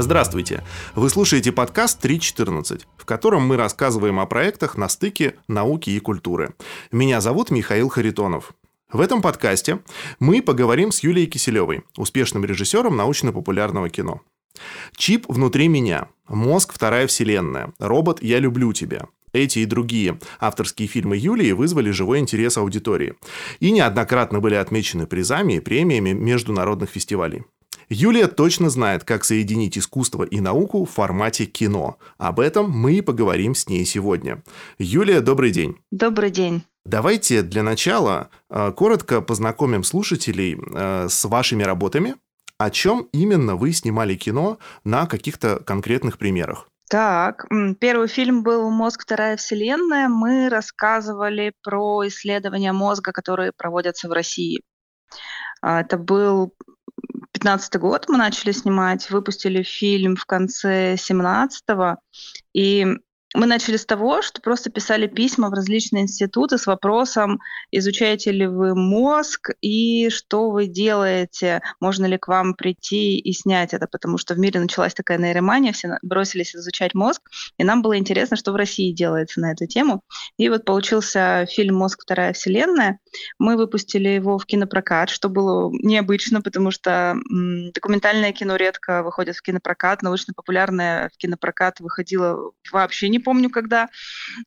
Здравствуйте! Вы слушаете подкаст 3.14, в котором мы рассказываем о проектах на стыке науки и культуры. Меня зовут Михаил Харитонов. В этом подкасте мы поговорим с Юлией Киселевой, успешным режиссером научно-популярного кино. «Чип внутри меня», «Мозг. Вторая вселенная», «Робот. Я люблю тебя», эти и другие авторские фильмы Юлии вызвали живой интерес аудитории и неоднократно были отмечены призами и премиями международных фестивалей. Юлия точно знает, как соединить искусство и науку в формате кино. Об этом мы и поговорим с ней сегодня. Юлия, добрый день. Добрый день. Давайте для начала э, коротко познакомим слушателей э, с вашими работами. О чем именно вы снимали кино на каких-то конкретных примерах? Так, первый фильм был «Мозг. Вторая вселенная». Мы рассказывали про исследования мозга, которые проводятся в России. А, это был 2015 год мы начали снимать, выпустили фильм в конце 17-го, и мы начали с того, что просто писали письма в различные институты с вопросом, изучаете ли вы мозг и что вы делаете, можно ли к вам прийти и снять это, потому что в мире началась такая нейромания, все бросились изучать мозг, и нам было интересно, что в России делается на эту тему. И вот получился фильм «Мозг. Вторая вселенная». Мы выпустили его в кинопрокат, что было необычно, потому что м, документальное кино редко выходит в кинопрокат, научно-популярное в кинопрокат выходило вообще не помню когда.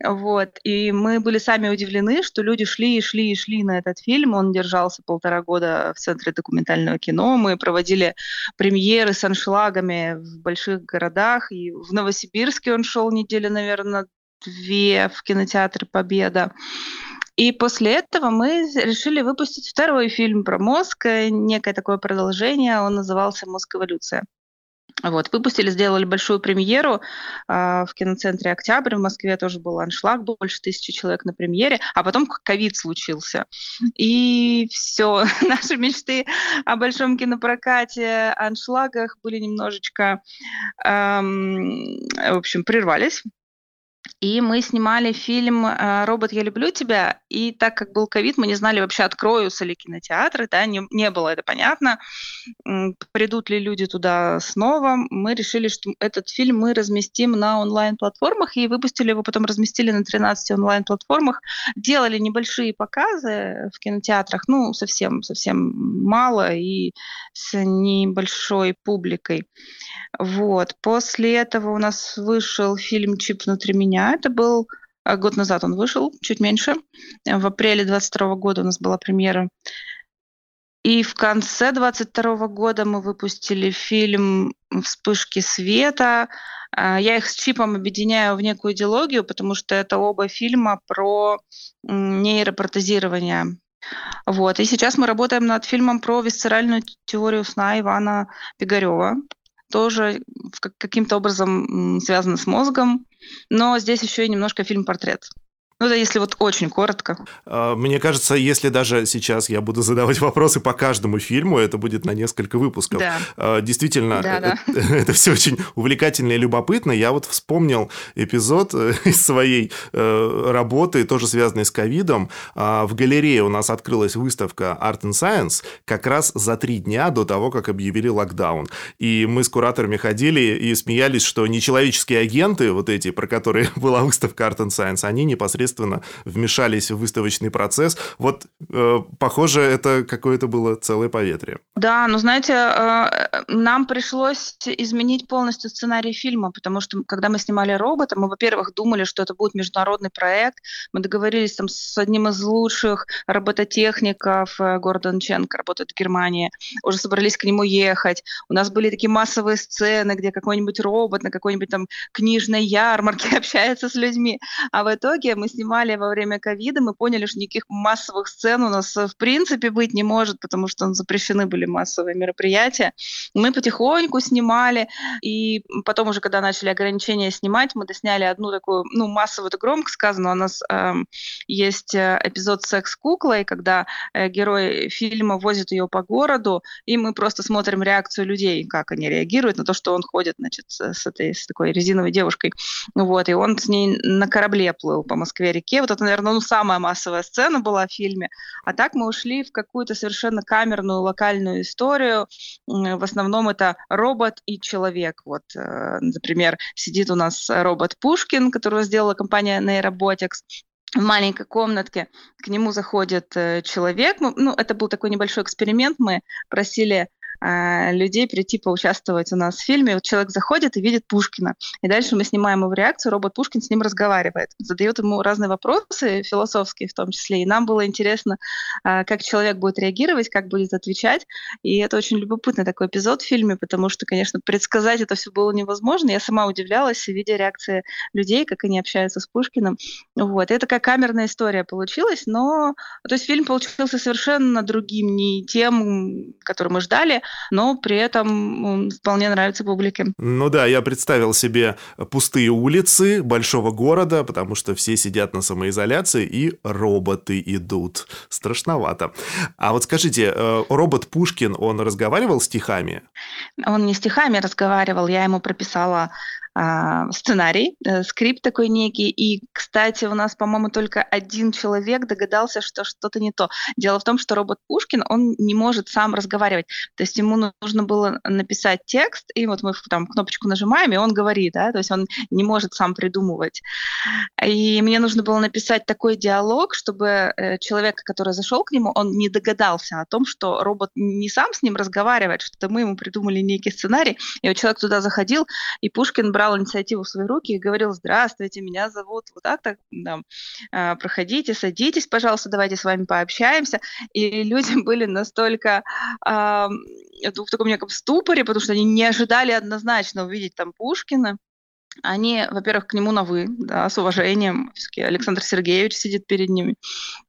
Вот. И мы были сами удивлены, что люди шли и шли и шли на этот фильм. Он держался полтора года в Центре документального кино. Мы проводили премьеры с аншлагами в больших городах. И в Новосибирске он шел неделю, наверное, две в кинотеатре «Победа». И после этого мы решили выпустить второй фильм про мозг, некое такое продолжение. Он назывался «Мозг. Эволюция». Вот, выпустили, сделали большую премьеру э, в киноцентре «Октябрь». В Москве тоже был аншлаг, больше тысячи человек на премьере, а потом ковид случился. И все, наши мечты о большом кинопрокате, аншлагах были немножечко, эм, в общем, прервались. И мы снимали фильм э, «Робот, я люблю тебя». И так как был ковид, мы не знали вообще, откроются ли кинотеатры, да, не, не было это понятно, придут ли люди туда снова. Мы решили, что этот фильм мы разместим на онлайн-платформах, и выпустили его, потом разместили на 13 онлайн-платформах. Делали небольшие показы в кинотеатрах, ну, совсем, совсем мало и с небольшой публикой. Вот. После этого у нас вышел фильм «Чип внутри меня». Это был а, год назад он вышел, чуть меньше. В апреле 22 года у нас была премьера. И в конце 22 года мы выпустили фильм «Вспышки света». А, я их с Чипом объединяю в некую идеологию, потому что это оба фильма про нейропротезирование. Вот. И сейчас мы работаем над фильмом про висцеральную теорию сна Ивана Пигарева тоже каким-то образом связано с мозгом. Но здесь еще и немножко фильм-портрет. Ну да, если вот очень коротко. А, мне кажется, если даже сейчас я буду задавать вопросы по каждому фильму, это будет на несколько выпусков. Да. А, действительно, да, да. Это, это все очень увлекательно и любопытно. Я вот вспомнил эпизод э, из своей э, работы, тоже связанный с ковидом. А, в галерее у нас открылась выставка Art and Science как раз за три дня до того, как объявили локдаун. И мы с кураторами ходили и смеялись, что нечеловеческие агенты, вот эти, про которые была выставка Art and Science, они непосредственно непосредственно вмешались в выставочный процесс. Вот, э, похоже, это какое-то было целое поветрие. Да, но знаете, э, нам пришлось изменить полностью сценарий фильма, потому что когда мы снимали робота, мы, во-первых, думали, что это будет международный проект. Мы договорились там с одним из лучших робототехников, э, Гордон Ченк, работает в Германии. Уже собрались к нему ехать. У нас были такие массовые сцены, где какой-нибудь робот на какой-нибудь там книжной ярмарке общается с людьми. А в итоге мы снимали во время ковида, мы поняли, что никаких массовых сцен у нас э, в принципе быть не может, потому что запрещены были массовые мероприятия. Мы потихоньку снимали, и потом уже, когда начали ограничения снимать, мы досняли одну такую, ну, массовую, это громко сказано, у нас эм, есть э, эпизод «Секс-куклой», когда э, герой фильма возит ее по городу, и мы просто смотрим реакцию людей, как они реагируют на то, что он ходит, значит, с, этой, с такой резиновой девушкой. Вот, и он с ней на корабле плыл по Москве Москве-реке. Вот это, наверное, ну, самая массовая сцена была в фильме. А так мы ушли в какую-то совершенно камерную локальную историю. В основном это робот и человек. Вот, э, например, сидит у нас робот Пушкин, которого сделала компания Neurobotics, в маленькой комнатке к нему заходит э, человек. Ну, это был такой небольшой эксперимент. Мы просили людей прийти поучаствовать у нас в фильме. Вот человек заходит и видит Пушкина. И дальше мы снимаем его реакцию, робот Пушкин с ним разговаривает, задает ему разные вопросы, философские в том числе. И нам было интересно, э, как человек будет реагировать, как будет отвечать. И это очень любопытный такой эпизод в фильме, потому что, конечно, предсказать это все было невозможно. Я сама удивлялась, видя реакции людей, как они общаются с Пушкиным. Вот. И это такая камерная история получилась, но то есть фильм получился совершенно другим, не тем, который мы ждали, но при этом вполне нравится публике. Ну да, я представил себе пустые улицы большого города, потому что все сидят на самоизоляции, и роботы идут. Страшновато. А вот скажите, э, робот Пушкин, он разговаривал стихами? Он не стихами разговаривал, я ему прописала сценарий, э, скрипт такой некий. И, кстати, у нас, по-моему, только один человек догадался, что что-то не то. Дело в том, что робот Пушкин, он не может сам разговаривать. То есть ему нужно было написать текст, и вот мы там кнопочку нажимаем, и он говорит, да, то есть он не может сам придумывать. И мне нужно было написать такой диалог, чтобы э, человек, который зашел к нему, он не догадался о том, что робот не сам с ним разговаривает, что мы ему придумали некий сценарий, и вот человек туда заходил, и Пушкин брал брал инициативу в свои руки и говорил, здравствуйте, меня зовут вот так, так, да, проходите, садитесь, пожалуйста, давайте с вами пообщаемся. И люди были настолько э, в таком неком ступоре, потому что они не ожидали однозначно увидеть там Пушкина. Они, во-первых, к нему на «вы», да, с уважением. Александр Сергеевич сидит перед ними.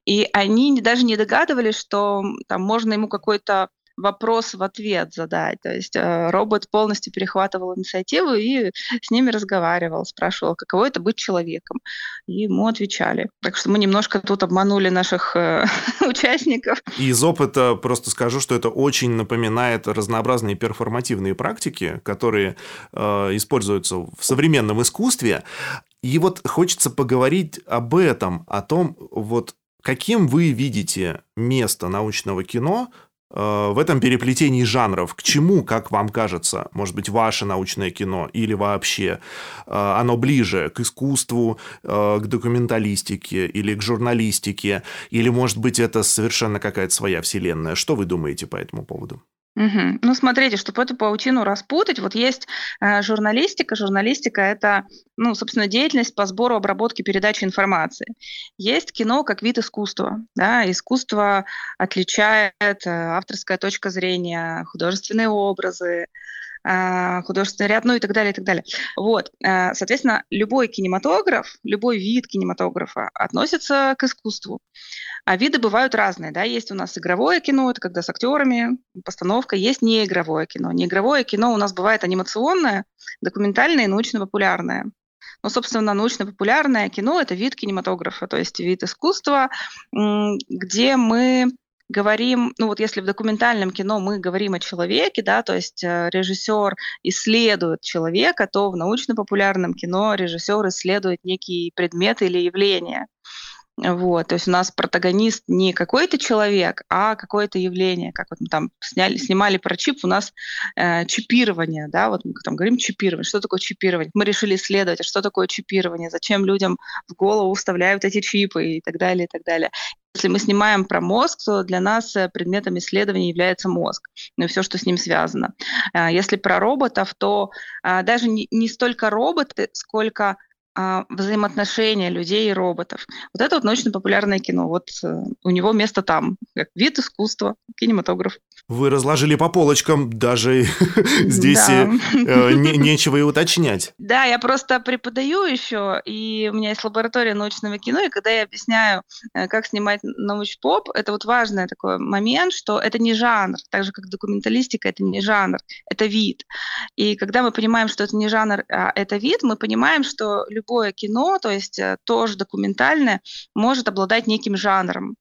И они даже не догадывались, что там можно ему какой-то вопрос в ответ задать. То есть э, робот полностью перехватывал инициативу и с ними разговаривал, спрашивал, каково это быть человеком. И ему отвечали. Так что мы немножко тут обманули наших э, участников. Из опыта просто скажу, что это очень напоминает разнообразные перформативные практики, которые э, используются в современном искусстве. И вот хочется поговорить об этом, о том, вот каким вы видите место научного кино в этом переплетении жанров, к чему, как вам кажется, может быть, ваше научное кино или вообще э, оно ближе к искусству, э, к документалистике или к журналистике, или, может быть, это совершенно какая-то своя вселенная? Что вы думаете по этому поводу? Угу. Ну, смотрите, чтобы эту паутину распутать, вот есть э, журналистика. Журналистика – это, ну, собственно, деятельность по сбору, обработке, передаче информации. Есть кино как вид искусства. Да? Искусство отличает э, авторская точка зрения, художественные образы, художественный ряд, ну и так далее, и так далее. Вот, э, соответственно, любой кинематограф, любой вид кинематографа относится к искусству. А виды бывают разные, да, есть у нас игровое кино, это когда с актерами, постановка, есть неигровое кино. Неигровое кино у нас бывает анимационное, документальное и научно-популярное. Ну, собственно, научно-популярное кино – это вид кинематографа, то есть вид искусства, где мы говорим, ну вот если в документальном кино мы говорим о человеке, да, то есть э, режиссер исследует человека, то в научно-популярном кино режиссер исследует некий предмет или явление. Вот, то есть у нас протагонист не какой-то человек, а какое-то явление. Как вот мы там сняли, снимали про чип, у нас э, чипирование, да, вот мы там говорим чипирование. Что такое чипирование? Мы решили исследовать, а что такое чипирование, зачем людям в голову вставляют эти чипы и так далее, и так далее. Если мы снимаем про мозг, то для нас э, предметом исследования является мозг, ну и все, что с ним связано. А если про роботов, то а, даже не столько роботы, сколько взаимоотношения людей и роботов. Вот это вот научно-популярное кино. Вот э, у него место там, как вид искусства, кинематограф. Вы разложили по полочкам, даже здесь э, не, нечего и уточнять. Да, я просто преподаю еще, и у меня есть лаборатория научного кино, и когда я объясняю, э, как снимать научпоп, это вот важный такой момент, что это не жанр, так же как документалистика, это не жанр, это вид. И когда мы понимаем, что это не жанр, а это вид, мы понимаем, что любое кино, то есть э, тоже документальное, может обладать неким жанром.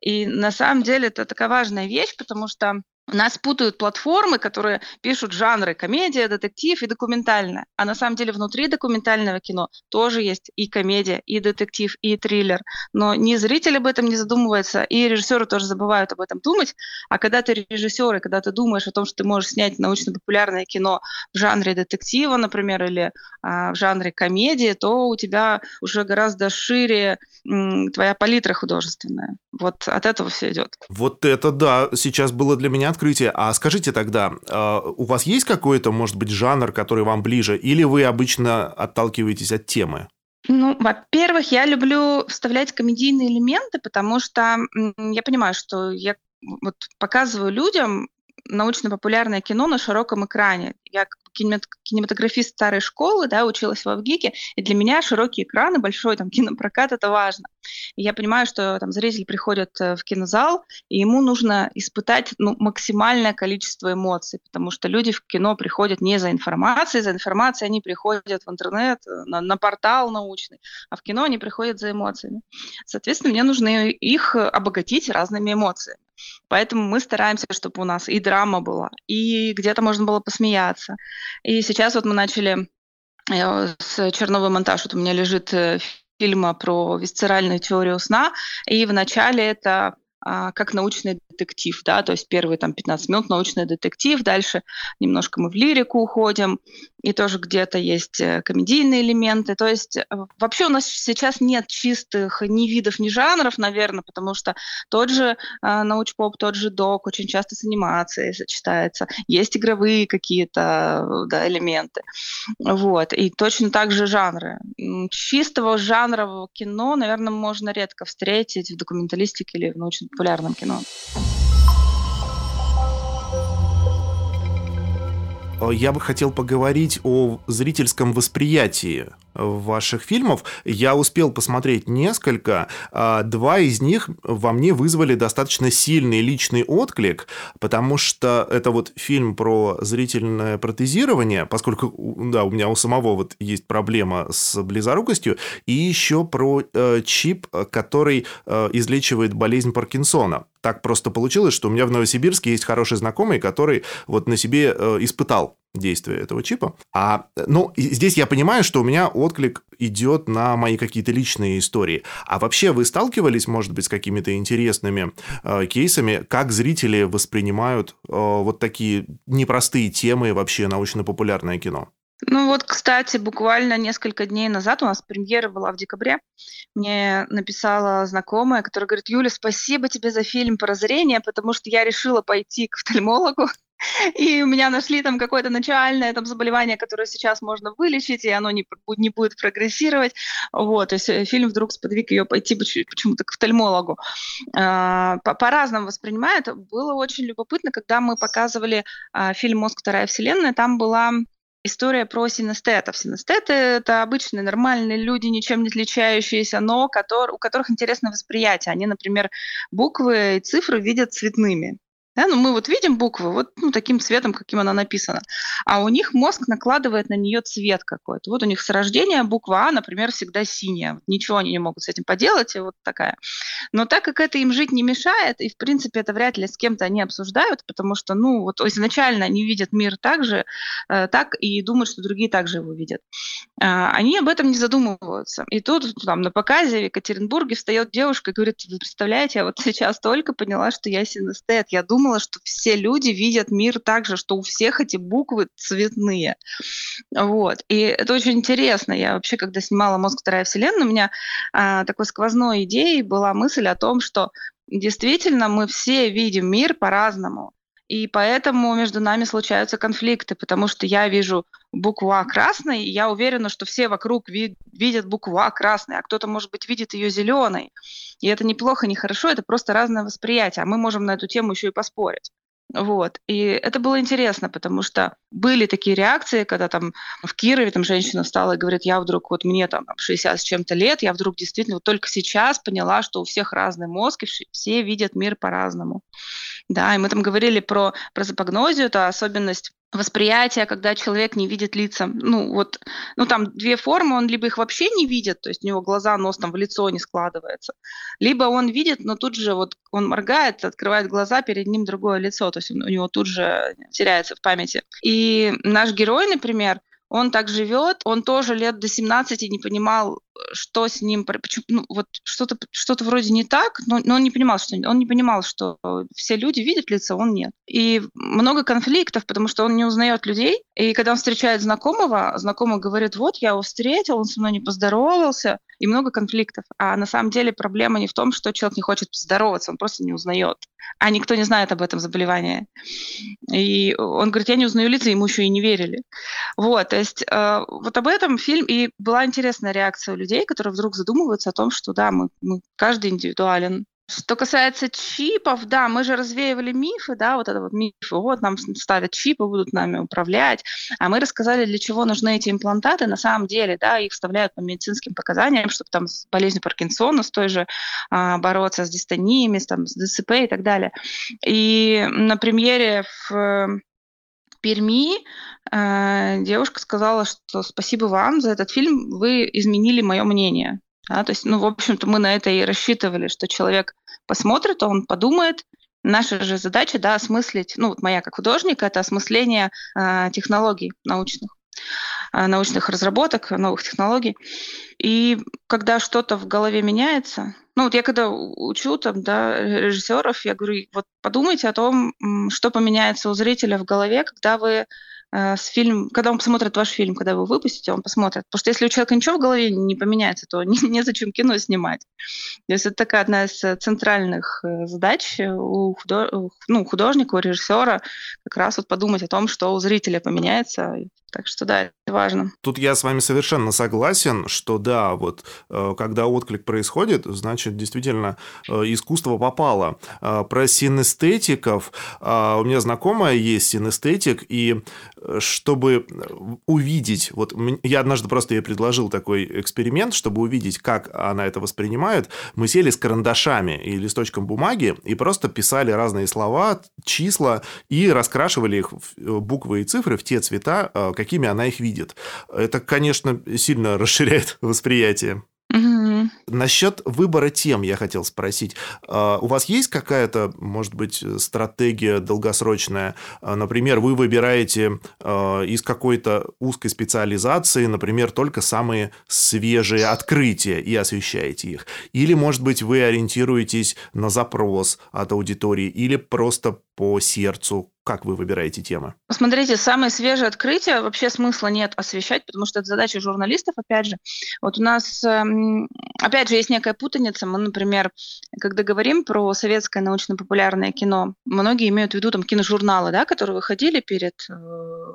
И на самом деле это такая важная вещь, потому что нас путают платформы, которые пишут жанры комедия, детектив и документальное. А на самом деле внутри документального кино тоже есть и комедия, и детектив, и триллер. Но ни зритель об этом не задумывается, и режиссеры тоже забывают об этом думать. А когда ты режиссер, и когда ты думаешь о том, что ты можешь снять научно-популярное кино в жанре детектива, например, или а, в жанре комедии, то у тебя уже гораздо шире м, твоя палитра художественная. Вот от этого все идет. Вот это да, сейчас было для меня открытие. А скажите тогда, а, у вас есть какой-то, может быть, жанр, который вам ближе, или вы обычно отталкиваетесь от темы? Ну, во-первых, я люблю вставлять комедийные элементы, потому что я понимаю, что я вот показываю людям научно-популярное кино на широком экране. Я кинематографист старой школы, да, училась в Авгике, и для меня широкие экраны, большой там кинопрокат — это важно. И я понимаю, что там зритель приходит э, в кинозал, и ему нужно испытать ну, максимальное количество эмоций, потому что люди в кино приходят не за информацией, за информацией они приходят в интернет, э, на, на портал научный, а в кино они приходят за эмоциями. Соответственно, мне нужно их обогатить разными эмоциями. Поэтому мы стараемся, чтобы у нас и драма была, и где-то можно было посмеяться. И сейчас вот мы начали э, с черновой монтаж. Вот у меня лежит э, фильма про висцеральную теорию сна, и в начале это как научный детектив, да, то есть первые там 15 минут научный детектив, дальше немножко мы в лирику уходим, и тоже где-то есть э, комедийные элементы. То есть э, вообще у нас сейчас нет чистых ни видов, ни жанров, наверное, потому что тот же э, научпоп, тот же док очень часто с анимацией сочетается. Есть игровые какие-то да, элементы. Вот. И точно так же жанры. Чистого жанрового кино, наверное, можно редко встретить в документалистике или в научно-популярном кино. Э, я бы хотел поговорить о зрительском восприятии ваших фильмов. Я успел посмотреть несколько. А, два из них во мне вызвали достаточно сильный личный отклик, потому что это вот фильм про зрительное протезирование, поскольку да, у меня у самого вот есть проблема с близорукостью, и еще про э, чип, который э, излечивает болезнь Паркинсона так просто получилось, что у меня в Новосибирске есть хороший знакомый, который вот на себе э, испытал действие этого чипа. А, ну, здесь я понимаю, что у меня отклик идет на мои какие-то личные истории. А вообще вы сталкивались, может быть, с какими-то интересными э, кейсами, как зрители воспринимают э, вот такие непростые темы вообще научно-популярное кино? Ну вот, кстати, буквально несколько дней назад у нас премьера была в декабре. Мне написала знакомая, которая говорит, Юля, спасибо тебе за фильм «Прозрение», потому что я решила пойти к офтальмологу, и у меня нашли там какое-то начальное там заболевание, которое сейчас можно вылечить, и оно не, не будет прогрессировать. Вот, то есть э, фильм вдруг сподвиг ее пойти почему-то к офтальмологу. А, по-разному воспринимают. Было очень любопытно, когда мы показывали а, фильм «Мозг. Вторая вселенная», там была история про синестетов. Синестеты — это обычные нормальные люди, ничем не отличающиеся, но у которых интересное восприятие. Они, например, буквы и цифры видят цветными. Да, ну мы вот видим буквы вот ну, таким цветом, каким она написана, а у них мозг накладывает на нее цвет какой-то. Вот у них с рождения буква А, например, всегда синяя. Ничего они не могут с этим поделать, и вот такая. Но так как это им жить не мешает, и в принципе это вряд ли с кем-то они обсуждают, потому что, ну, вот изначально они видят мир так же, э, так и думают, что другие также его видят. Э, они об этом не задумываются. И тут там на показе в Екатеринбурге встает девушка и говорит, вы представляете, я вот сейчас только поняла, что я синестет. Я думала, думала, что все люди видят мир так же, что у всех эти буквы цветные. Вот. И это очень интересно. Я вообще, когда снимала «Мозг. Вторая вселенная», у меня а, такой сквозной идеей была мысль о том, что действительно мы все видим мир по-разному. И поэтому между нами случаются конфликты, потому что я вижу букву А красной, и я уверена, что все вокруг ви- видят букву А красной, а кто-то, может быть, видит ее зеленой. И это неплохо, не хорошо, это просто разное восприятие, а мы можем на эту тему еще и поспорить. Вот. И это было интересно, потому что были такие реакции, когда там в Кирове там женщина встала и говорит, я вдруг, вот мне там 60 с чем-то лет, я вдруг действительно вот только сейчас поняла, что у всех разный мозг, и все видят мир по-разному. Да, и мы там говорили про, про запогнозию, это особенность восприятие, когда человек не видит лица. Ну, вот, ну, там две формы, он либо их вообще не видит, то есть у него глаза, нос там в лицо не складывается, либо он видит, но тут же вот он моргает, открывает глаза, перед ним другое лицо, то есть у него тут же теряется в памяти. И наш герой, например, он так живет, он тоже лет до 17 не понимал, что с ним, почему, ну, вот что-то что вроде не так, но, но он не понимал, что он не понимал, что все люди видят лицо, он нет. И много конфликтов, потому что он не узнает людей. И когда он встречает знакомого, знакомый говорит, вот я его встретил, он со мной не поздоровался, и много конфликтов. А на самом деле проблема не в том, что человек не хочет поздороваться, он просто не узнает. А никто не знает об этом заболевании. И он говорит, я не узнаю лица, ему еще и не верили. Вот, то есть э, вот об этом фильм, и была интересная реакция у людей, людей, которые вдруг задумываются о том, что да, мы, мы каждый индивидуален. Что касается чипов, да, мы же развеивали мифы, да, вот это вот мифы, вот нам ставят чипы, будут нами управлять, а мы рассказали, для чего нужны эти имплантаты, на самом деле, да, их вставляют по медицинским показаниям, чтобы там с болезнью Паркинсона, с той же а, бороться с дистониями, там, с ДЦП и так далее. И на премьере в Перми э, девушка сказала, что спасибо вам за этот фильм, вы изменили мое мнение. Да, то есть, ну, в общем-то, мы на это и рассчитывали, что человек посмотрит, он подумает. Наша же задача, да, осмыслить, ну, вот моя как художника, это осмысление э, технологий научных, научных разработок, новых технологий. И когда что-то в голове меняется, ну вот я когда учу там, да, режиссеров, я говорю, вот подумайте о том, что поменяется у зрителя в голове, когда вы э, с фильм, когда он посмотрит ваш фильм, когда вы выпустите, он посмотрит. Потому что если у человека ничего в голове не поменяется, то не, незачем кино снимать. То есть это такая одна из центральных э, задач у, худож... ну, художника, у режиссера, как раз вот подумать о том, что у зрителя поменяется, так что да, это важно. Тут я с вами совершенно согласен, что да, вот э, когда отклик происходит, значит, действительно э, искусство попало. Э, про синестетиков у меня знакомая есть синестетик, и чтобы увидеть, вот я однажды просто ей предложил такой эксперимент, чтобы увидеть, как она это воспринимает, мы сели с карандашами и листочком бумаги и просто писали разные слова, числа и раскрашивали их буквы и цифры в те цвета, какими она их видит. Это, конечно, сильно расширяет восприятие. Угу. Насчет выбора тем я хотел спросить. А, у вас есть какая-то, может быть, стратегия долгосрочная? А, например, вы выбираете а, из какой-то узкой специализации, например, только самые свежие открытия и освещаете их. Или, может быть, вы ориентируетесь на запрос от аудитории, или просто по сердцу, как вы выбираете темы? Смотрите, самые свежие открытия вообще смысла нет освещать, потому что это задача журналистов, опять же. Вот у нас, эм, опять же, есть некая путаница. Мы, например, когда говорим про советское научно-популярное кино, многие имеют в виду там киножурналы, да, которые выходили перед э,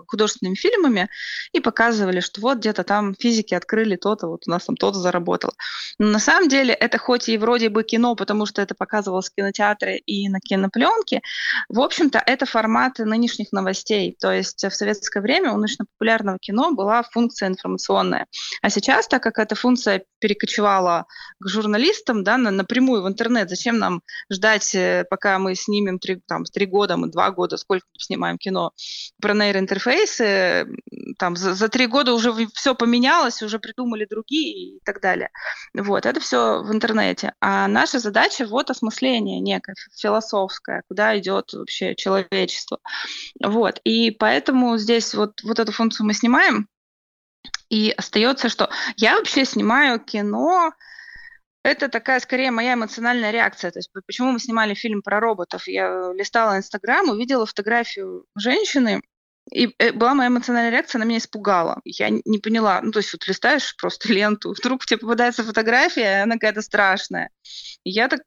художественными фильмами и показывали, что вот где-то там физики открыли то-то, вот у нас там то-то заработало. Но на самом деле это хоть и вроде бы кино, потому что это показывалось в кинотеатре и на кинопленке, в общем-то, это формат формат нынешних новостей. То есть в советское время у научно-популярного кино была функция информационная. А сейчас, так как эта функция перекочевала к журналистам да, на, напрямую в интернет, зачем нам ждать, э, пока мы снимем три, там, три года, мы два года, сколько снимаем кино про нейроинтерфейсы, там, за, за три года уже все поменялось, уже придумали другие и так далее. Вот, это все в интернете. А наша задача вот осмысление некое философское, куда идет вообще человечество пространство. Вот. И поэтому здесь вот, вот эту функцию мы снимаем, и остается, что я вообще снимаю кино, это такая скорее моя эмоциональная реакция. То есть почему мы снимали фильм про роботов? Я листала Инстаграм, увидела фотографию женщины, и э, была моя эмоциональная реакция, она меня испугала. Я не поняла. Ну, то есть вот листаешь просто ленту, вдруг тебе попадается фотография, она какая-то страшная. Я так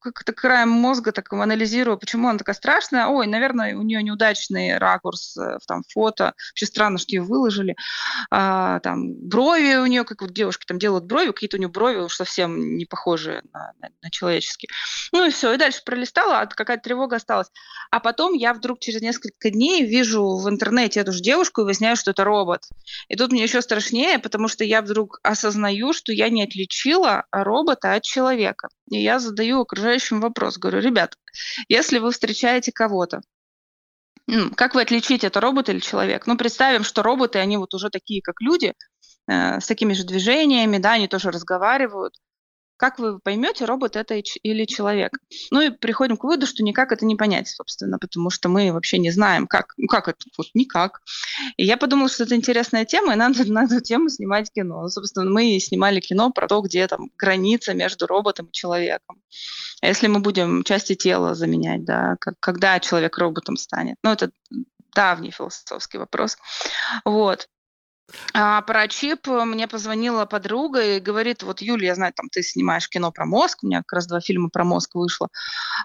как-то краем мозга так анализирую, почему она такая страшная. Ой, наверное, у нее неудачный ракурс э, в там фото. Вообще странно, что ее выложили. А, там брови у нее, как вот девушки там делают брови, какие-то у нее брови уж совсем не похожие на, на, на человеческие. Ну и все, и дальше пролистала, а какая-то тревога осталась. А потом я вдруг через несколько дней вижу в интернете эту же девушку и выясняю, что это робот. И тут мне еще страшнее, потому что я вдруг осознаю, что я не отличила робота от человека. И я задаю окружающим вопрос, говорю, ребят, если вы встречаете кого-то, как вы отличите, это робот или человек? Ну, представим, что роботы, они вот уже такие, как люди, э, с такими же движениями, да, они тоже разговаривают. Как вы поймете, робот это или человек? Ну и приходим к выводу, что никак это не понять, собственно, потому что мы вообще не знаем, как, ну как это, вот никак. И я подумала, что это интересная тема, и надо на эту тему снимать кино. Ну, собственно, мы снимали кино про то, где там граница между роботом и человеком. А если мы будем части тела заменять, да, как, когда человек роботом станет? Ну, это давний философский вопрос. Вот. А про чип мне позвонила подруга и говорит, вот, Юля, я знаю, там ты снимаешь кино про мозг, у меня как раз два фильма про мозг вышло.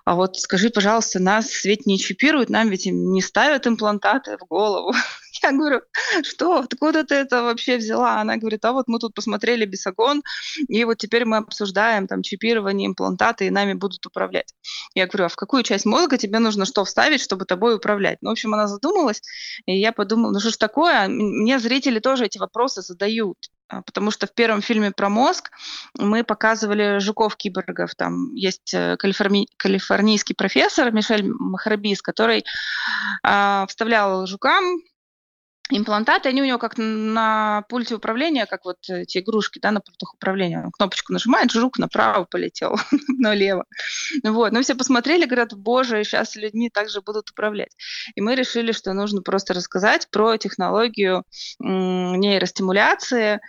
А вот скажи, пожалуйста, нас ведь не чипируют, нам ведь не ставят имплантаты в голову. Я говорю, что, откуда ты это вообще взяла? Она говорит, а вот мы тут посмотрели Бесогон, и вот теперь мы обсуждаем там чипирование, имплантаты, и нами будут управлять. Я говорю, а в какую часть мозга тебе нужно что вставить, чтобы тобой управлять? Ну, в общем, она задумалась, и я подумала, ну что ж такое? Мне зрители тоже эти вопросы задают а, потому что в первом фильме про мозг мы показывали жуков-киборгов. Там есть э, калифорни... калифорнийский профессор Мишель Махарбис, который э, вставлял жукам имплантаты, они у него как на пульте управления, как вот эти игрушки, да, на пультах управления. Он кнопочку нажимает, жук направо полетел, налево. Вот. Но все посмотрели, говорят, боже, сейчас людьми также будут управлять. И мы решили, что нужно просто рассказать про технологию нейростимуляции,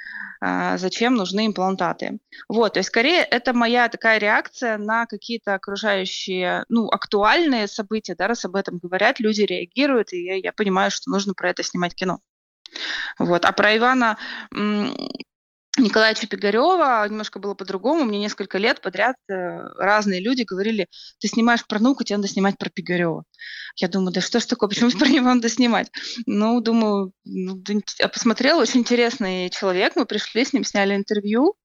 а, зачем нужны имплантаты. Вот, то есть скорее это моя такая реакция на какие-то окружающие, ну, актуальные события, да, раз об этом говорят, люди реагируют, и я, я понимаю, что нужно про это снимать кино. Вот. А про Ивана Николаевича Пигарева немножко было по-другому. Мне несколько лет подряд э, разные люди говорили, ты снимаешь про науку, тебе надо снимать про Пигарева. Я думаю, да что ж такое, почему про него надо снимать? Ну, думаю, ну, я посмотрела, очень интересный человек, мы пришли с ним, сняли интервью.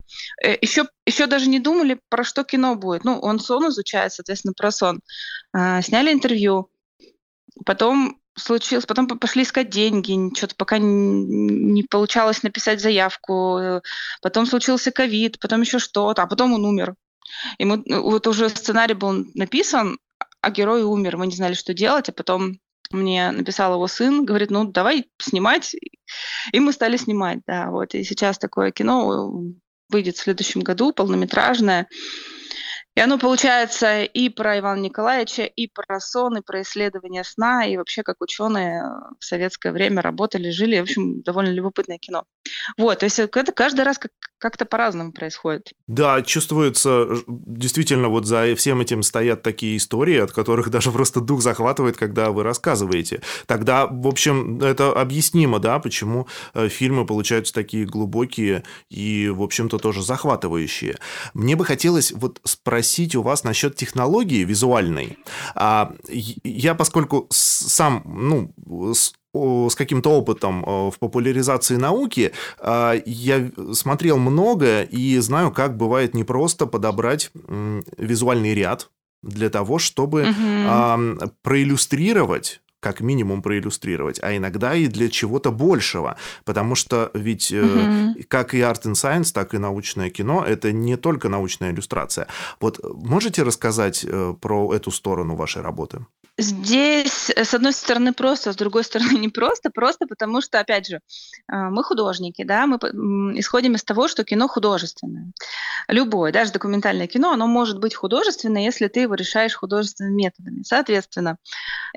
Еще, э, еще даже не думали, про что кино будет. Ну, он сон изучает, соответственно, про сон. А, сняли интервью. Потом случилось, потом пошли искать деньги, что-то пока не получалось написать заявку, потом случился ковид, потом еще что-то, а потом он умер. И мы, вот уже сценарий был написан, а герой умер, мы не знали, что делать, а потом мне написал его сын, говорит, ну давай снимать, и мы стали снимать, да, вот, и сейчас такое кино выйдет в следующем году, полнометражное, и оно получается и про Ивана Николаевича, и про сон, и про исследование сна, и вообще как ученые в советское время работали, жили. В общем, довольно любопытное кино. Вот, то есть это каждый раз как, как-то по-разному происходит. Да, чувствуется, действительно, вот за всем этим стоят такие истории, от которых даже просто дух захватывает, когда вы рассказываете. Тогда, в общем, это объяснимо, да, почему э, фильмы получаются такие глубокие и, в общем-то, тоже захватывающие. Мне бы хотелось вот спросить, спросить у вас насчет технологии визуальной. А, я, поскольку сам, ну, с с каким-то опытом в популяризации науки, а, я смотрел много и знаю, как бывает непросто подобрать визуальный ряд для того, чтобы угу. проиллюстрировать как минимум проиллюстрировать, а иногда и для чего-то большего, потому что ведь угу. как и Art and Science, так и научное кино это не только научная иллюстрация. Вот можете рассказать э, про эту сторону вашей работы? Здесь, э, с одной стороны, просто, с другой стороны, не просто, просто потому что, опять же, а, мы художники, да, мы исходим из того, что кино художественное. Любое, даже документальное кино, оно может быть художественное, если ты его решаешь художественными методами. Соответственно,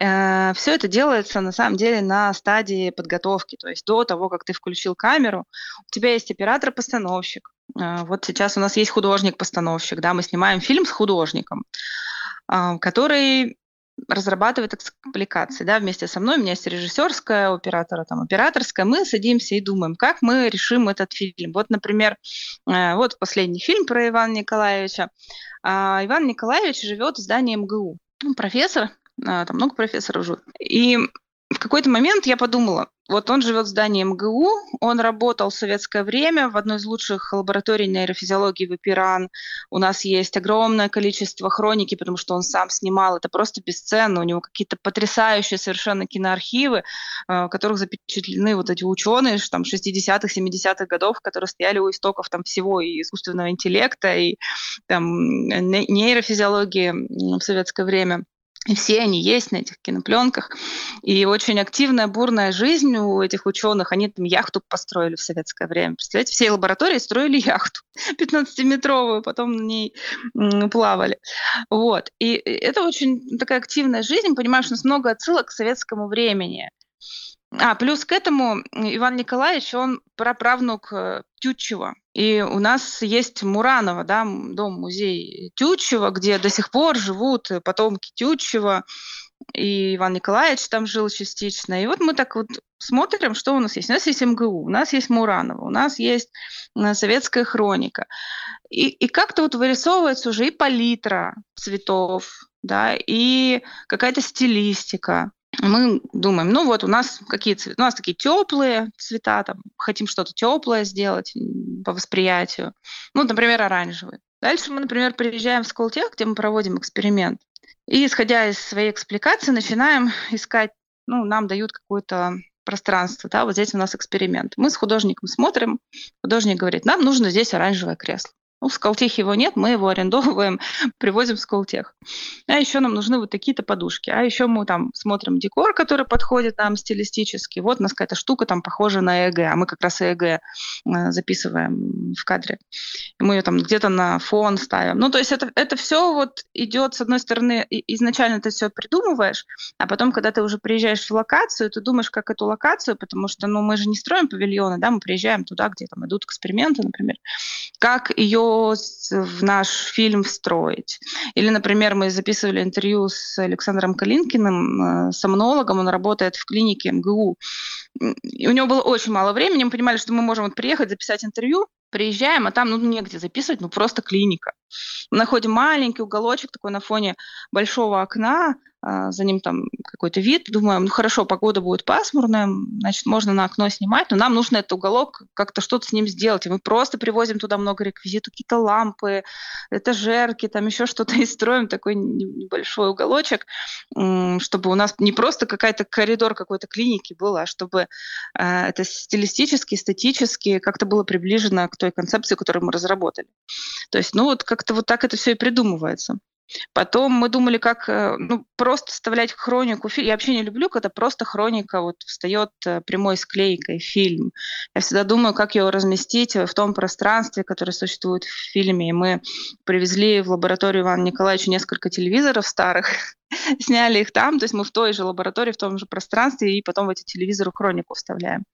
э, все это делается на самом деле на стадии подготовки, то есть до того, как ты включил камеру, у тебя есть оператор-постановщик. Э, вот сейчас у нас есть художник-постановщик, да, мы снимаем фильм с художником, который разрабатывает экспликации, да, вместе со мной, у меня есть режиссерская, оператора там операторская, мы садимся и думаем, как мы решим этот фильм. Вот, например, э, вот последний фильм про Ивана Николаевича. А, Иван Николаевич живет в здании МГУ. Профессор, а, там много профессоров живут. И в какой-то момент я подумала, вот он живет в здании МГУ, он работал в советское время в одной из лучших лабораторий нейрофизиологии в Ипиран. У нас есть огромное количество хроники, потому что он сам снимал. Это просто бесценно. У него какие-то потрясающие совершенно киноархивы, э, в которых запечатлены вот эти ученые там, 60-х, 70-х годов, которые стояли у истоков там, всего и искусственного интеллекта, и там, нейрофизиологии в советское время. И все они есть на этих кинопленках. И очень активная, бурная жизнь у этих ученых. Они там яхту построили в советское время. Представляете, все лаборатории строили яхту 15-метровую, потом на ней плавали. Вот. И это очень такая активная жизнь. Понимаешь, у нас много отсылок к советскому времени. А, плюс к этому Иван Николаевич, он праправнук э, Тютчева. И у нас есть Муранова, да, дом-музей Тютчева, где до сих пор живут потомки Тютчева, и Иван Николаевич там жил частично. И вот мы так вот смотрим, что у нас есть. У нас есть МГУ, у нас есть Муранова, у нас есть э, советская хроника. И, и как-то вот вырисовывается уже и палитра цветов, да, и какая-то стилистика мы думаем, ну вот у нас какие цвета, у нас такие теплые цвета, там, хотим что-то теплое сделать по восприятию, ну, например, оранжевый. Дальше мы, например, приезжаем в Сколтех, где мы проводим эксперимент, и, исходя из своей экспликации, начинаем искать, ну, нам дают какое-то пространство, да, вот здесь у нас эксперимент. Мы с художником смотрим, художник говорит, нам нужно здесь оранжевое кресло. Ну, в Скалтехе его нет, мы его арендовываем, привозим в Скалтех. А еще нам нужны вот такие-то подушки. А еще мы там смотрим декор, который подходит нам стилистически. Вот у нас какая-то штука там похожа на ЭГ, а мы как раз ЭГ э, записываем в кадре. И мы ее там где-то на фон ставим. Ну, то есть это, это все вот идет, с одной стороны, изначально ты все придумываешь, а потом, когда ты уже приезжаешь в локацию, ты думаешь, как эту локацию, потому что, ну, мы же не строим павильоны, да, мы приезжаем туда, где там идут эксперименты, например, как ее в наш фильм встроить. Или, например, мы записывали интервью с Александром Калинкиным, э, сомнологом, он работает в клинике МГУ. И у него было очень мало времени, мы понимали, что мы можем вот приехать, записать интервью, приезжаем, а там ну, негде записывать, ну просто клиника. Мы находим маленький уголочек такой на фоне большого окна, за ним там какой-то вид, думаем, ну хорошо, погода будет пасмурная, значит, можно на окно снимать, но нам нужно этот уголок как-то что-то с ним сделать, и мы просто привозим туда много реквизитов, какие-то лампы, этажерки, там еще что-то и строим такой небольшой уголочек, чтобы у нас не просто какая-то коридор какой-то клиники был, а чтобы а, это стилистически, эстетически как-то было приближено к той концепции, которую мы разработали. То есть, ну вот как-то вот так это все и придумывается. Потом мы думали, как э, ну, просто вставлять хронику. Я вообще не люблю, когда просто хроника вот встает э, прямой склейкой фильм. Я всегда думаю, как ее разместить в том пространстве, которое существует в фильме. И мы привезли в лабораторию Ивана Николаевича несколько телевизоров старых, сняли их там, то есть мы в той же лаборатории, в том же пространстве, и потом в эти телевизоры хронику вставляем.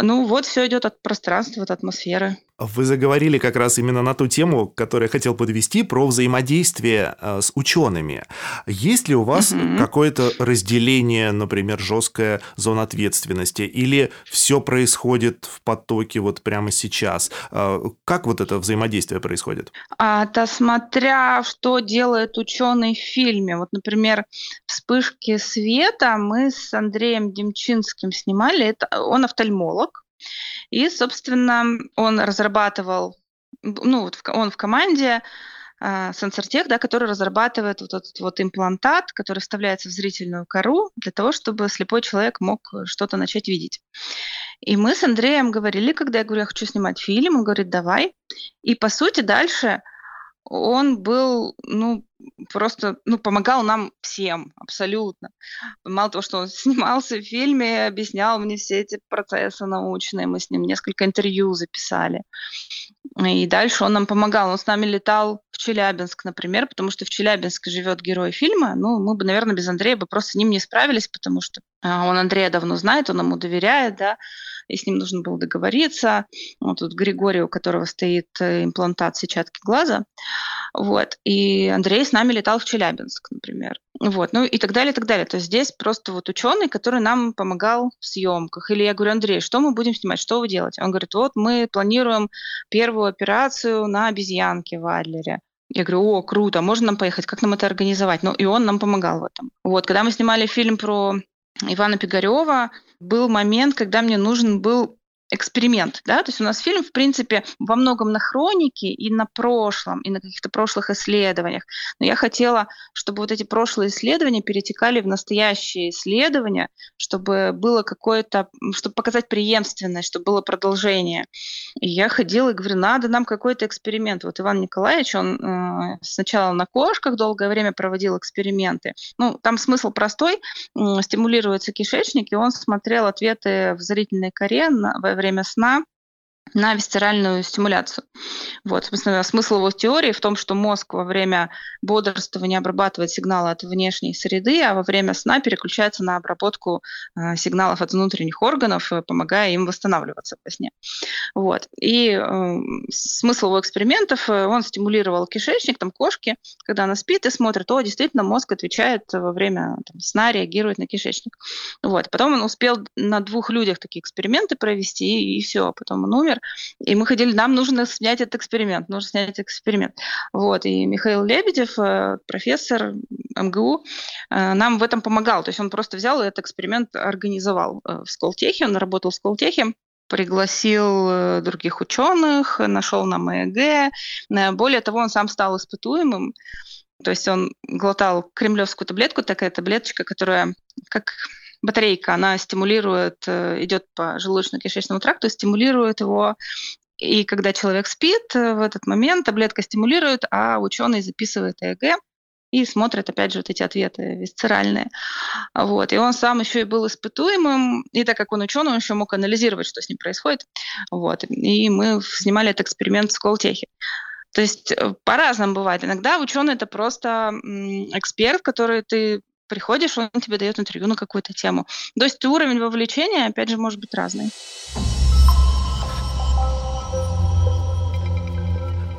Ну вот все идет от пространства, от атмосферы. Вы заговорили как раз именно на ту тему, которую я хотел подвести, про взаимодействие э, с учеными. Есть ли у вас угу. какое-то разделение, например, жесткая зона ответственности, или все происходит в потоке вот прямо сейчас? Э, как вот это взаимодействие происходит? А, то смотря, что делает ученый в фильме. Вот, например, «Вспышки света» мы с Андреем Демчинским снимали. Это, он офтальмолог. И, собственно, он разрабатывал, ну, вот он в команде э, Сенсортех, да, который разрабатывает вот этот вот имплантат, который вставляется в зрительную кору для того, чтобы слепой человек мог что-то начать видеть. И мы с Андреем говорили, когда я говорю, я хочу снимать фильм, он говорит, давай. И, по сути, дальше он был, ну, просто, ну, помогал нам всем, абсолютно. Мало того, что он снимался в фильме, объяснял мне все эти процессы научные, мы с ним несколько интервью записали. И дальше он нам помогал. Он с нами летал Челябинск, например, потому что в Челябинске живет герой фильма. Ну, мы бы, наверное, без Андрея бы просто с ним не справились, потому что а, он Андрея давно знает, он ему доверяет, да, и с ним нужно было договориться. Вот тут Григорий, у которого стоит э, имплантат сетчатки глаза. Вот. И Андрей с нами летал в Челябинск, например. Вот, ну и так далее, и так далее. То есть здесь просто вот ученый, который нам помогал в съемках. Или я говорю, Андрей, что мы будем снимать, что вы делаете? Он говорит, вот мы планируем первую операцию на обезьянке в Адлере. Я говорю, о, круто, можно нам поехать, как нам это организовать? Ну, и он нам помогал в этом. Вот, когда мы снимали фильм про Ивана Пигарева, был момент, когда мне нужен был эксперимент, да, то есть у нас фильм, в принципе, во многом на хронике и на прошлом, и на каких-то прошлых исследованиях, но я хотела, чтобы вот эти прошлые исследования перетекали в настоящие исследования, чтобы было какое-то, чтобы показать преемственность, чтобы было продолжение. И я ходила и говорю, надо нам какой-то эксперимент. Вот Иван Николаевич, он э, э, сначала на кошках долгое время проводил эксперименты. Ну, там смысл простой. Стимулируется кишечник, и он смотрел ответы в зрительной коре во время сна на висцеральную стимуляцию. Вот, собственно, смысл его теории в том, что мозг во время бодрствования обрабатывает сигналы от внешней среды, а во время сна переключается на обработку э, сигналов от внутренних органов, э, помогая им восстанавливаться во сне. Вот. И э, смысл его экспериментов, э, он стимулировал кишечник, там кошки, когда она спит и смотрит, о, действительно, мозг отвечает во время там, сна, реагирует на кишечник. Вот. Потом он успел на двух людях такие эксперименты провести, и, и все, потом он умер. И мы ходили, нам нужно снять этот эксперимент, нужно снять этот эксперимент. Вот, и Михаил Лебедев, э, профессор МГУ, э, нам в этом помогал. То есть он просто взял и этот эксперимент организовал э, в Сколтехе, он работал в Сколтехе, пригласил других ученых, нашел нам ЭЭГ. Более того, он сам стал испытуемым. То есть он глотал кремлевскую таблетку, такая таблеточка, которая как батарейка, она стимулирует, э, идет по желудочно-кишечному тракту, стимулирует его и когда человек спит, э, в этот момент таблетка стимулирует, а ученый записывает ЭЭГ и смотрит, опять же, вот эти ответы висцеральные. Вот. И он сам еще и был испытуемым, и так как он ученый, он еще мог анализировать, что с ним происходит. Вот. И мы снимали этот эксперимент в Сколтехе. То есть э, по-разному бывает. Иногда ученый это просто эксперт, который ты приходишь, он тебе дает интервью на какую-то тему. То есть уровень вовлечения, опять же, может быть разный.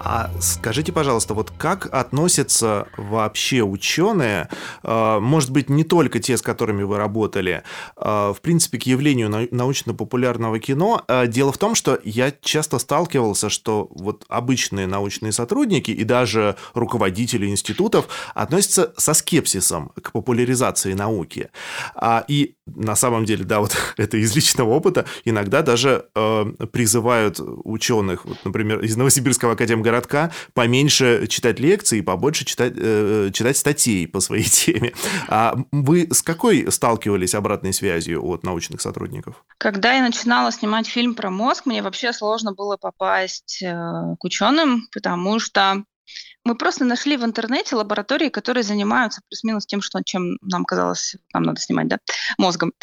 А скажите, пожалуйста, вот как относятся вообще ученые, э, может быть, не только те, с которыми вы работали, э, в принципе, к явлению научно-популярного кино? Э, дело в том, что я часто сталкивался, что вот обычные научные сотрудники и даже руководители институтов относятся со скепсисом к популяризации науки. А, и на самом деле, да, вот это из личного опыта, иногда даже призывают ученых, вот, например, из Новосибирского академгородка городка поменьше читать лекции и побольше читать, э, читать статей по своей теме. А вы с какой сталкивались обратной связью от научных сотрудников? Когда я начинала снимать фильм про мозг, мне вообще сложно было попасть э, к ученым, потому что мы просто нашли в интернете лаборатории, которые занимаются плюс-минус тем, что, чем нам казалось, нам надо снимать, да, мозгом.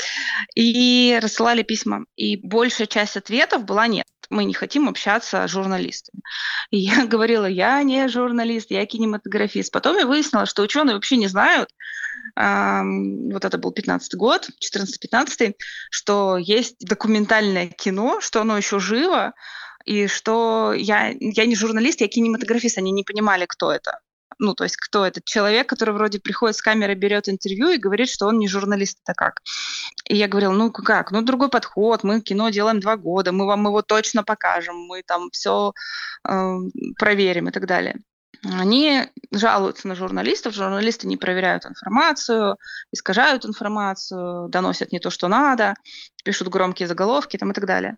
И рассылали письма. И большая часть ответов была нет. Мы не хотим общаться с журналистами. И я говорила, я не журналист, я кинематографист. Потом я выяснила, что ученые вообще не знают, вот это был 15 год, 14-15, что есть документальное кино, что оно еще живо, и что я, я не журналист, я кинематографист, они не понимали, кто это. Ну, то есть кто этот человек, который вроде приходит с камерой, берет интервью и говорит, что он не журналист, это как? И я говорила, ну как, ну другой подход, мы кино делаем два года, мы вам его точно покажем, мы там все э, проверим и так далее они жалуются на журналистов, журналисты не проверяют информацию, искажают информацию, доносят не то, что надо, пишут громкие заголовки там, и так далее.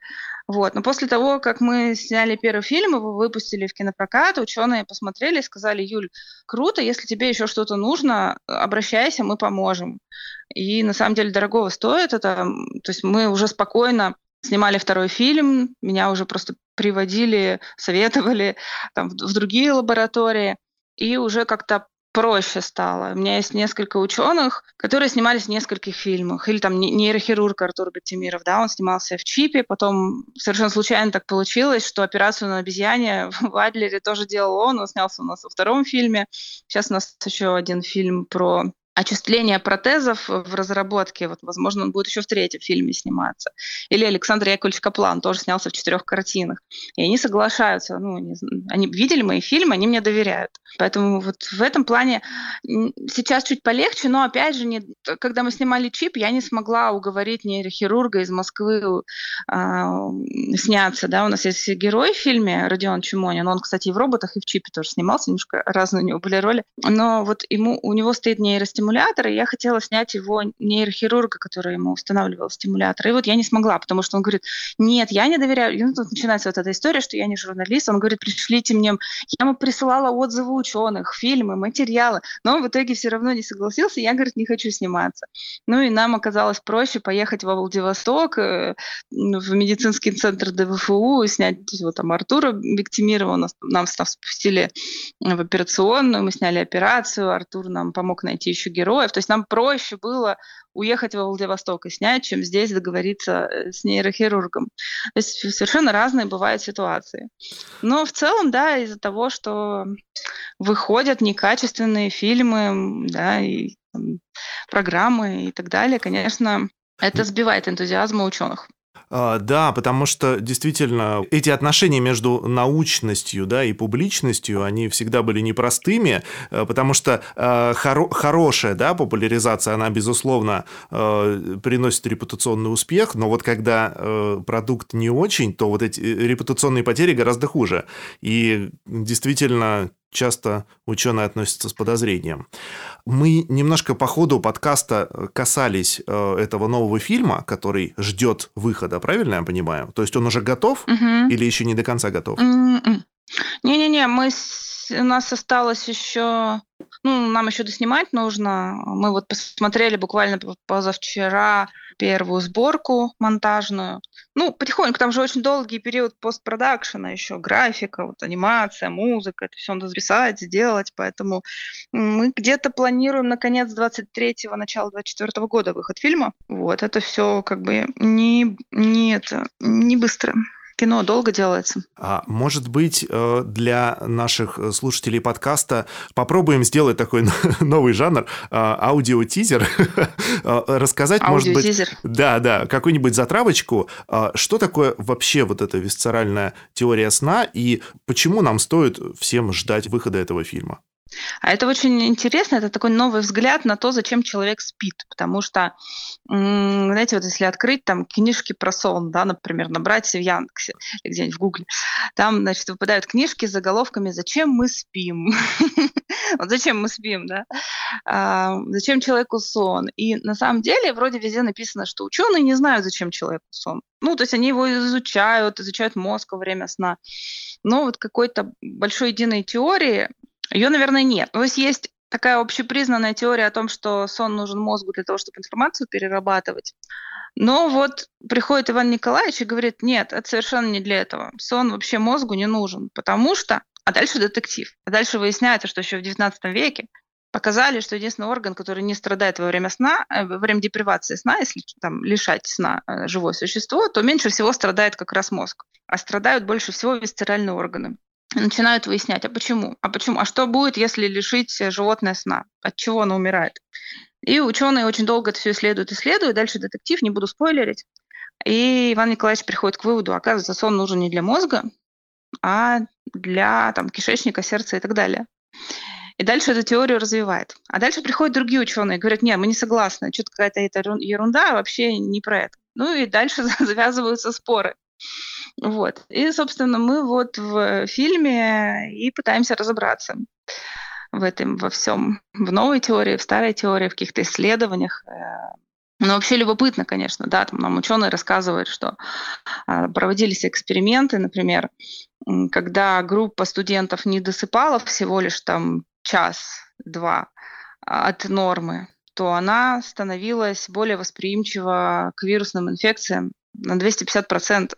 Вот. Но после того, как мы сняли первый фильм, его выпустили в кинопрокат, ученые посмотрели и сказали, Юль, круто, если тебе еще что-то нужно, обращайся, мы поможем. И на самом деле дорогого стоит это. То есть мы уже спокойно снимали второй фильм, меня уже просто приводили, советовали там, в, другие лаборатории, и уже как-то проще стало. У меня есть несколько ученых, которые снимались в нескольких фильмах. Или там нейрохирург Артур Бектимиров, да, он снимался в Чипе, потом совершенно случайно так получилось, что операцию на обезьяне в Адлере тоже делал он, он снялся у нас во втором фильме. Сейчас у нас еще один фильм про очистление протезов в разработке. Вот, возможно, он будет еще в третьем фильме сниматься. Или Александр Яковлевич Каплан тоже снялся в четырех картинах. И они соглашаются. Ну, они, они видели мои фильмы, они мне доверяют. Поэтому вот в этом плане сейчас чуть полегче, но опять же, не, когда мы снимали чип, я не смогла уговорить нейрохирурга из Москвы э, сняться. Да? У нас есть герой в фильме Родион Чумонин. Он, кстати, и в роботах, и в чипе тоже снимался. Немножко разные у него были роли. Но вот ему, у него стоит нейростимуляция стимулятор, и я хотела снять его нейрохирурга, который ему устанавливал стимулятор. И вот я не смогла, потому что он говорит, нет, я не доверяю. И ну, тут начинается вот эта история, что я не журналист. Он говорит, пришлите мне. Я ему присылала отзывы ученых, фильмы, материалы. Но он в итоге все равно не согласился. Я, говорит, не хочу сниматься. Ну и нам оказалось проще поехать во Владивосток, э, в медицинский центр ДВФУ, и снять вот там Артура Бектимирова. Нас, нам спустили в операционную, мы сняли операцию, Артур нам помог найти еще героев. То есть нам проще было уехать во Владивосток и снять, чем здесь договориться э, с нейрохирургом. То есть совершенно разные бывают ситуации. Но в целом, да, из-за того, что выходят некачественные фильмы, да, и там, программы и так далее, конечно, это сбивает энтузиазм ученых. А, да, потому что действительно эти отношения между научностью да, и публичностью, они всегда были непростыми, э, потому что э, хоро- хорошая да, популяризация, она, безусловно, э, приносит репутационный успех, но вот когда продукт не очень, то вот эти репутационные потери гораздо хуже. И действительно часто ученые относятся с подозрением. Мы немножко по ходу подкаста касались э, этого нового фильма, который ждет выхода, правильно я понимаю? То есть он уже готов угу. или еще не до конца готов? М-м. Не-не-не, мы у нас осталось еще ну, нам еще доснимать нужно. Мы вот посмотрели буквально позавчера первую сборку монтажную. Ну, потихоньку, там же очень долгий период постпродакшена еще, графика, вот анимация, музыка, это все надо записать, сделать, поэтому мы где-то планируем на конец 23-го, начало 24 года выход фильма. Вот, это все как бы не, не, это, не быстро кино долго делается. А может быть, э, для наших слушателей подкаста попробуем сделать такой новый жанр э, аудиотизер, э, рассказать, может быть, да, да, какую-нибудь затравочку, что такое вообще вот эта висцеральная теория сна и почему нам стоит всем ждать выхода этого фильма? А это очень интересно, это такой новый взгляд на то, зачем человек спит, потому что, знаете, вот если открыть там книжки про сон, да, например, набрать в Яндексе или где-нибудь в Гугле, там, значит, выпадают книжки с заголовками «Зачем мы спим?». Вот зачем мы спим, да? А, зачем человеку сон? И на самом деле вроде везде написано, что ученые не знают, зачем человеку сон. Ну, то есть они его изучают, изучают мозг во время сна. Но вот какой-то большой единой теории ее, наверное, нет. То есть есть такая общепризнанная теория о том, что сон нужен мозгу для того, чтобы информацию перерабатывать. Но вот приходит Иван Николаевич и говорит, нет, это совершенно не для этого. Сон вообще мозгу не нужен, потому что... А дальше детектив. А дальше выясняется, что еще в XIX веке показали, что единственный орган, который не страдает во время сна, э, во время депривации сна, если там лишать сна э, живое существо, то меньше всего страдает как раз мозг. А страдают больше всего висцеральные органы начинают выяснять, а почему? А почему? А что будет, если лишить животное сна? От чего оно умирает? И ученые очень долго это все исследуют, исследуют. Дальше детектив, не буду спойлерить. И Иван Николаевич приходит к выводу, оказывается, сон нужен не для мозга, а для там, кишечника, сердца и так далее. И дальше эту теорию развивает. А дальше приходят другие ученые говорят, нет, мы не согласны, что-то какая-то это ерунда, вообще не про это. Ну и дальше завязываются споры. Вот. И, собственно, мы вот в фильме и пытаемся разобраться в этом, во всем, в новой теории, в старой теории, в каких-то исследованиях. Э. Но вообще любопытно, конечно, да, там нам ученые рассказывают, что а, проводились эксперименты, например, когда группа студентов не досыпала всего лишь там час-два от нормы, то она становилась более восприимчива к вирусным инфекциям на 250%.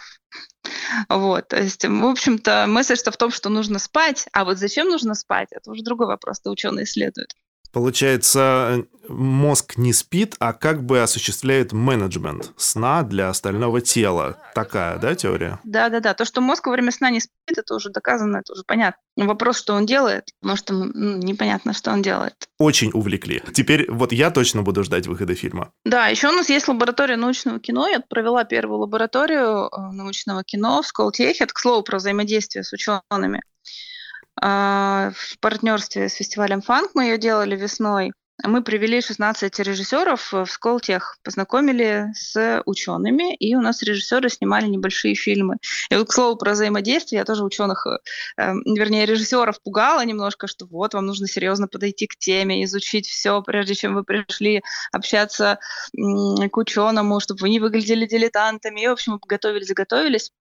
Вот, то есть, в общем-то, мысль-то в том, что нужно спать, а вот зачем нужно спать, это уже другой вопрос, это ученые исследуют. Получается, мозг не спит, а как бы осуществляет менеджмент сна для остального тела. Такая, да, теория? Да-да-да. То, что мозг во время сна не спит, это уже доказано, это уже понятно. Вопрос, что он делает, потому что ну, непонятно, что он делает. Очень увлекли. Теперь вот я точно буду ждать выхода фильма. Да, еще у нас есть лаборатория научного кино. Я провела первую лабораторию э, научного кино в Сколтехе. Это, к слову, про взаимодействие с учеными. А, в партнерстве с фестивалем Фанк мы ее делали весной. мы привели 16 режиссеров в Сколтех, познакомили с учеными, и у нас режиссеры снимали небольшие фильмы. И вот, к слову, про взаимодействие, я тоже ученых, э, вернее, режиссеров пугала немножко, что вот, вам нужно серьезно подойти к теме, изучить все, прежде чем вы пришли общаться к ученому, чтобы вы не выглядели дилетантами. И, в общем, мы подготовились, заготовились.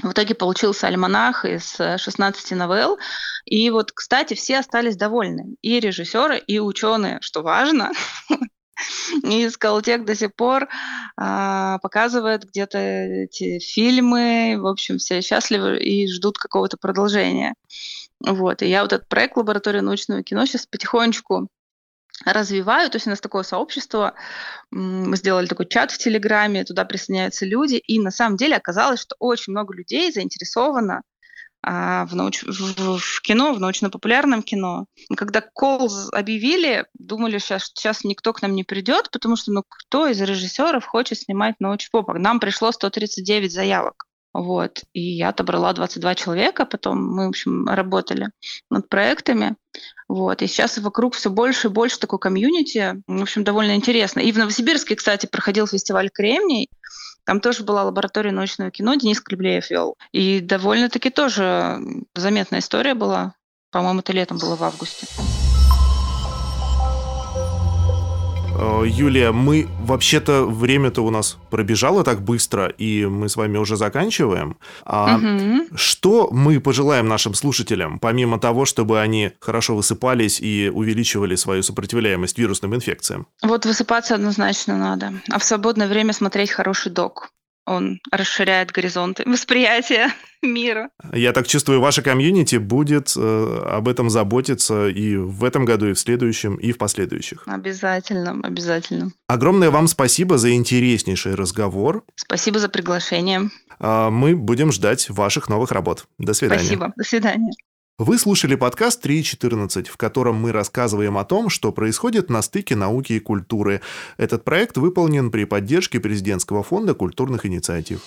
В итоге получился альманах из 16 новелл. И вот, кстати, все остались довольны. И режиссеры, и ученые, что важно. И Скалтек до сих пор а, показывает где-то эти фильмы. В общем, все счастливы и ждут какого-то продолжения. Вот. И я вот этот проект «Лаборатория научного кино» сейчас потихонечку развиваю. То есть у нас такое сообщество, мы сделали такой чат в Телеграме, туда присоединяются люди, и на самом деле оказалось, что очень много людей заинтересовано а, в, науч... в, в кино, в научно-популярном кино. Когда кол объявили, думали, сейчас, сейчас никто к нам не придет, потому что ну кто из режиссеров хочет снимать научпоп? Нам пришло 139 заявок. Вот. И я отобрала 22 человека, потом мы, в общем, работали над проектами. Вот. И сейчас вокруг все больше и больше такой комьюнити. В общем, довольно интересно. И в Новосибирске, кстати, проходил фестиваль «Кремний». Там тоже была лаборатория научного кино, Денис Клеблеев вел. И довольно-таки тоже заметная история была. По-моему, это летом было в августе. Юлия, мы вообще-то время-то у нас пробежало так быстро, и мы с вами уже заканчиваем. А угу. Что мы пожелаем нашим слушателям, помимо того, чтобы они хорошо высыпались и увеличивали свою сопротивляемость вирусным инфекциям? Вот высыпаться однозначно надо, а в свободное время смотреть хороший док он расширяет горизонты восприятия мира. Я так чувствую, ваша комьюнити будет э, об этом заботиться и в этом году, и в следующем, и в последующих. Обязательно, обязательно. Огромное вам спасибо за интереснейший разговор. Спасибо за приглашение. А мы будем ждать ваших новых работ. До свидания. Спасибо. До свидания. Вы слушали подкаст 3.14, в котором мы рассказываем о том, что происходит на стыке науки и культуры. Этот проект выполнен при поддержке Президентского фонда культурных инициатив.